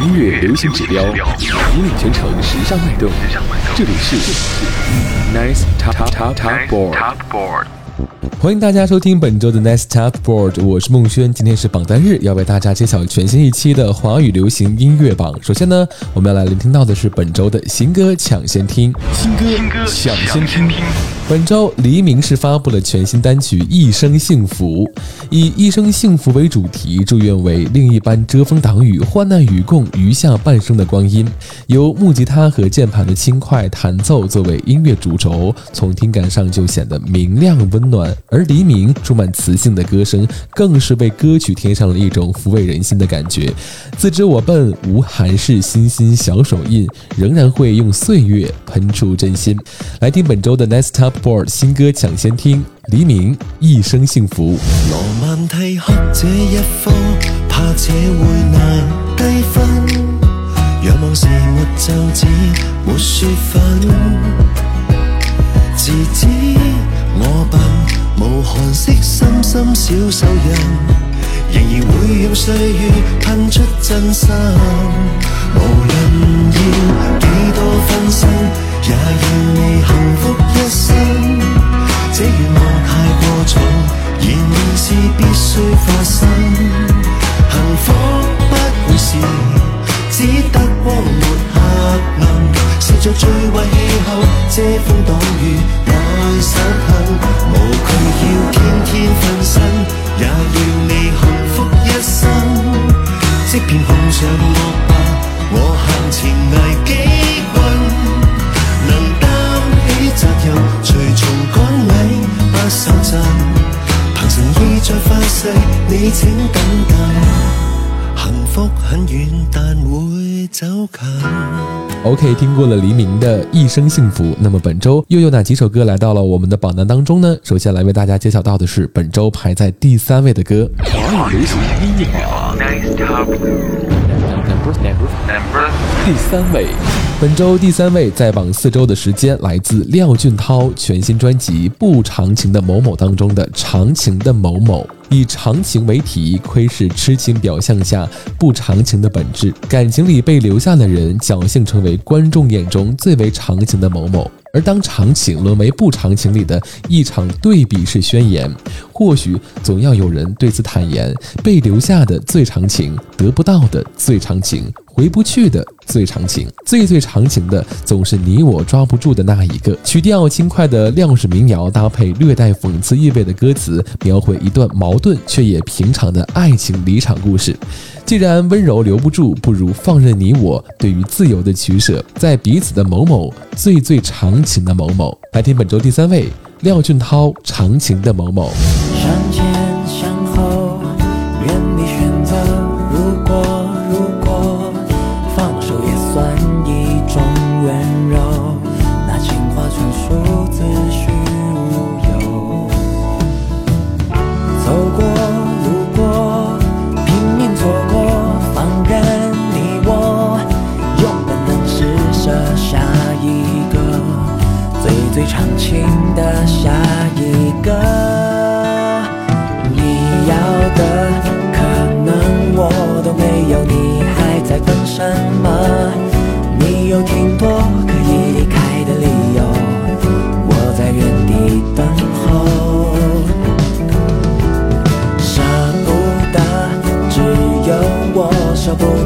音乐流行指标，引领全城时尚脉动。这里是 Nice Top Top Top Board。欢迎大家收听本周的 Nice Top Board，我是孟轩。今天是榜单日，要为大家揭晓全新一期的华语流行音乐榜。首先呢，我们要来聆听到的是本周的新歌抢先听，新歌抢先听。本周黎明是发布了全新单曲《一生幸福》，以“一生幸福”为主题，祝愿为另一半遮风挡雨，患难与共，余下半生的光阴。由木吉他和键盘的轻快弹奏作为音乐主轴，从听感上就显得明亮温暖。而黎明充满磁性的歌声，更是为歌曲添上了一种抚慰人心的感觉。自知我笨，无韩式新心小手印，仍然会用岁月喷出真心。来听本周的 Next Up。Board 新歌抢先听，黎明一生幸福。罗曼蒂克这一科，怕这会难低分。仰望时没就只没说粉。自知我笨，无寒色深深小手印，仍然会用岁月喷出真心。无论要几多分身，也要你幸福一生。这愿望太过重，然而是必须发生。幸福不会是只得光没黑暗，是做最坏气候遮风挡雨来守恒。无惧要天天分身，也要你幸福一生。即便碰上恶霸，我向前危机请等等。幸福很远，但会走近。OK，听过了黎明的一生幸福，那么本周又有哪几首歌来到了我们的榜单当中呢？首先来为大家揭晓到的是本周排在第三位的歌，华语流行音乐榜。第三位，本周第三位在榜四周的时间来自廖俊涛全新专辑《不长情的某某》当中的《长情的某某》，以长情为题，窥视痴情表象下不长情的本质。感情里被留下的人，侥幸成为观众眼中最为长情的某某。而当长情沦为不长情里的一场对比式宣言，或许总要有人对此坦言：被留下的最长情，得不到的最长情。回不去的最长情，最最长情的总是你我抓不住的那一个。曲调轻快的亮式民谣，搭配略带讽刺意味的歌词，描绘一段矛盾却也平常的爱情离场故事。既然温柔留不住，不如放任你我对于自由的取舍，在彼此的某某最最长情的某某。来听本周第三位，廖俊涛《长情的某某》。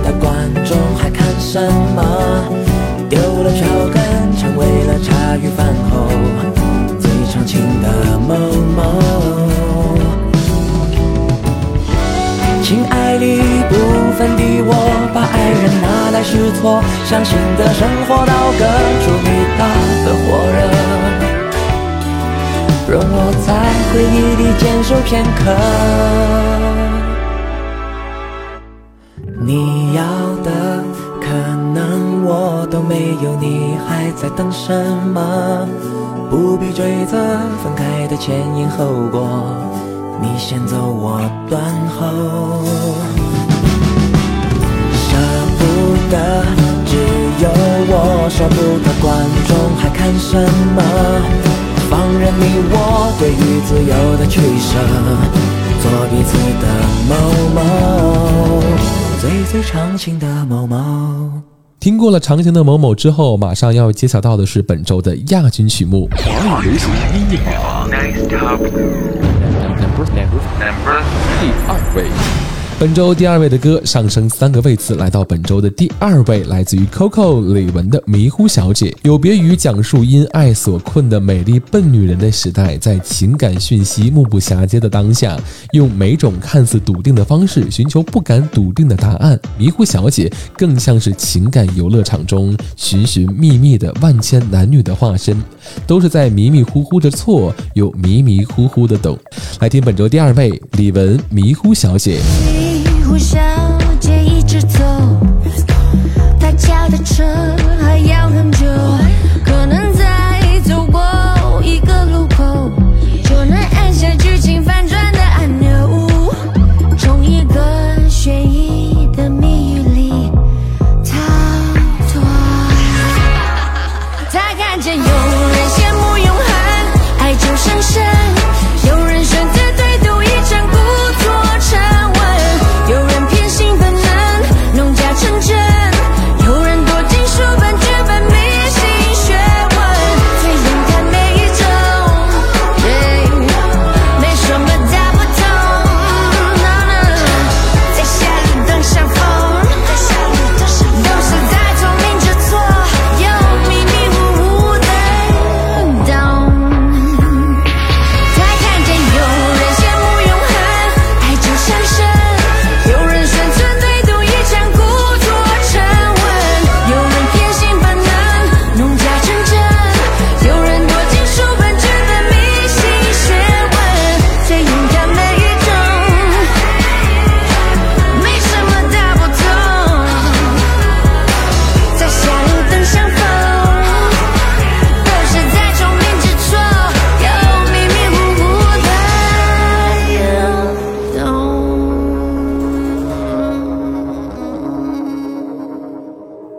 的观众还看什么？丢了脚跟成为了茶余饭后最长情的某某亲爱里不分你我把爱人拿来试错伤心的生活刀割出被打的火热。容我在回忆里坚守片刻。你要的可能我都没有，你还在等什么？不必追责分开的前因后果，你先走我断后，舍不得只。有我舍不得，观众还看什么？放任你我对于自由的取舍，做彼此的某某。最最长情的某某。听过了长情的某某之后，马上要揭晓到的是本周的亚军曲目。华语流行音乐榜第二位。本周第二位的歌上升三个位次，来到本周的第二位，来自于 Coco 李玟的《迷糊小姐》。有别于讲述因爱所困的美丽笨女人的时代，在情感讯息目不暇接的当下，用每种看似笃定的方式寻求不敢笃定的答案。迷糊小姐更像是情感游乐场中寻寻觅觅的万千男女的化身，都是在迷迷糊糊的错，又迷迷糊糊的懂。来听本周第二位，李玟《迷糊小姐》。呼小街一直走，他家的车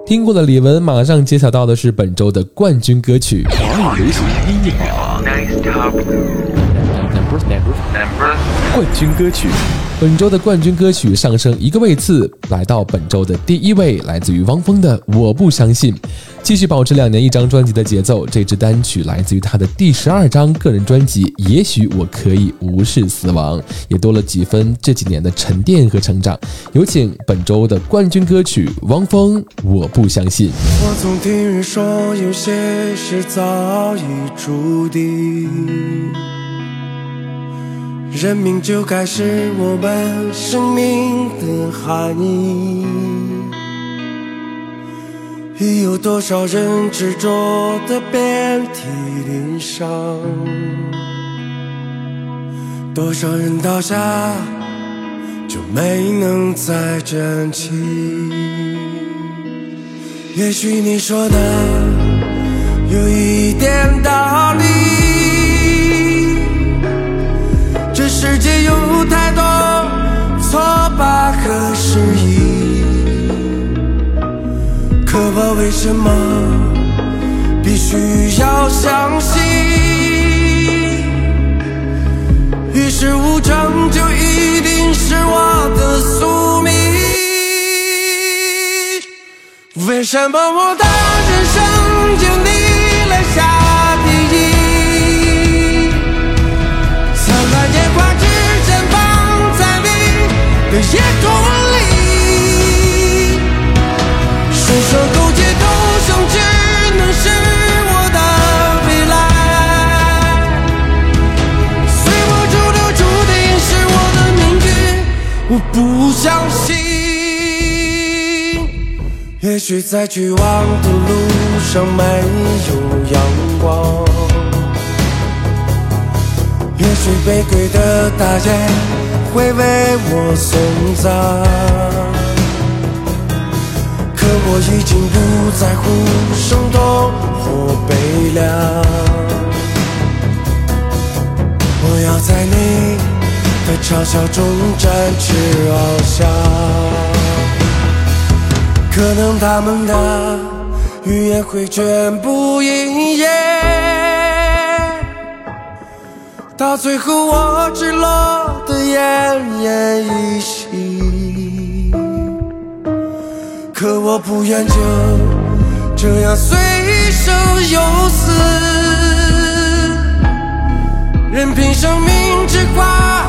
听过的李玟马上揭晓到的是本周的冠军歌曲。华语流行音乐榜冠军歌曲。本周的冠军歌曲上升一个位次，来到本周的第一位，来自于汪峰的《我不相信》。继续保持两年一张专辑的节奏，这支单曲来自于他的第十二张个人专辑《也许我可以无视死亡》，也多了几分这几年的沉淀和成长。有请本周的冠军歌曲汪峰《我不相信》。我总听人说有些事早已注定。人命就该是我们生命的含义。已有多少人执着的遍体鳞伤？多少人倒下就没能再站起？也许你说的有一点道理。什么必须要相信，与世无争就一定是我的宿命。为什么我的人生就你留下第一？灿烂烟花只绽放在你的眼中。许在去往的路上没有阳光，也许玫瑰的大雁。会为我送葬，可我已经不在乎生动或悲凉。我要在你的嘲笑中展翅翱翔，可能他们的语言会全部应验。到最后，我只落得奄奄一息。可我不愿就这样随手又死，任凭生命之花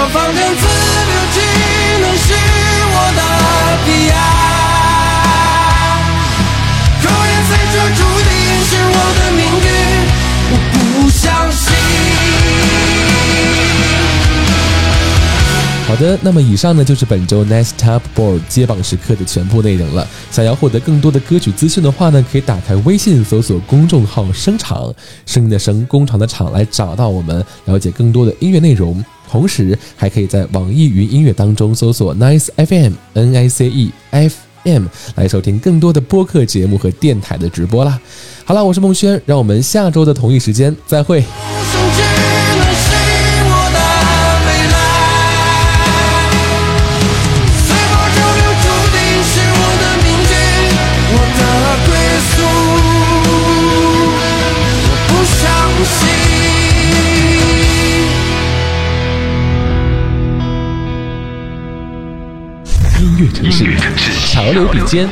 我放任自的，那么以上呢就是本周 Nice Top Board 接榜时刻的全部内容了。想要获得更多的歌曲资讯的话呢，可以打开微信搜索公众号“声场”，声音的声，工厂的厂，来找到我们，了解更多的音乐内容。同时，还可以在网易云音乐当中搜索 Nice FM N I C E F M 来收听更多的播客节目和电台的直播啦。好了，我是孟轩，让我们下周的同一时间再会。有笔尖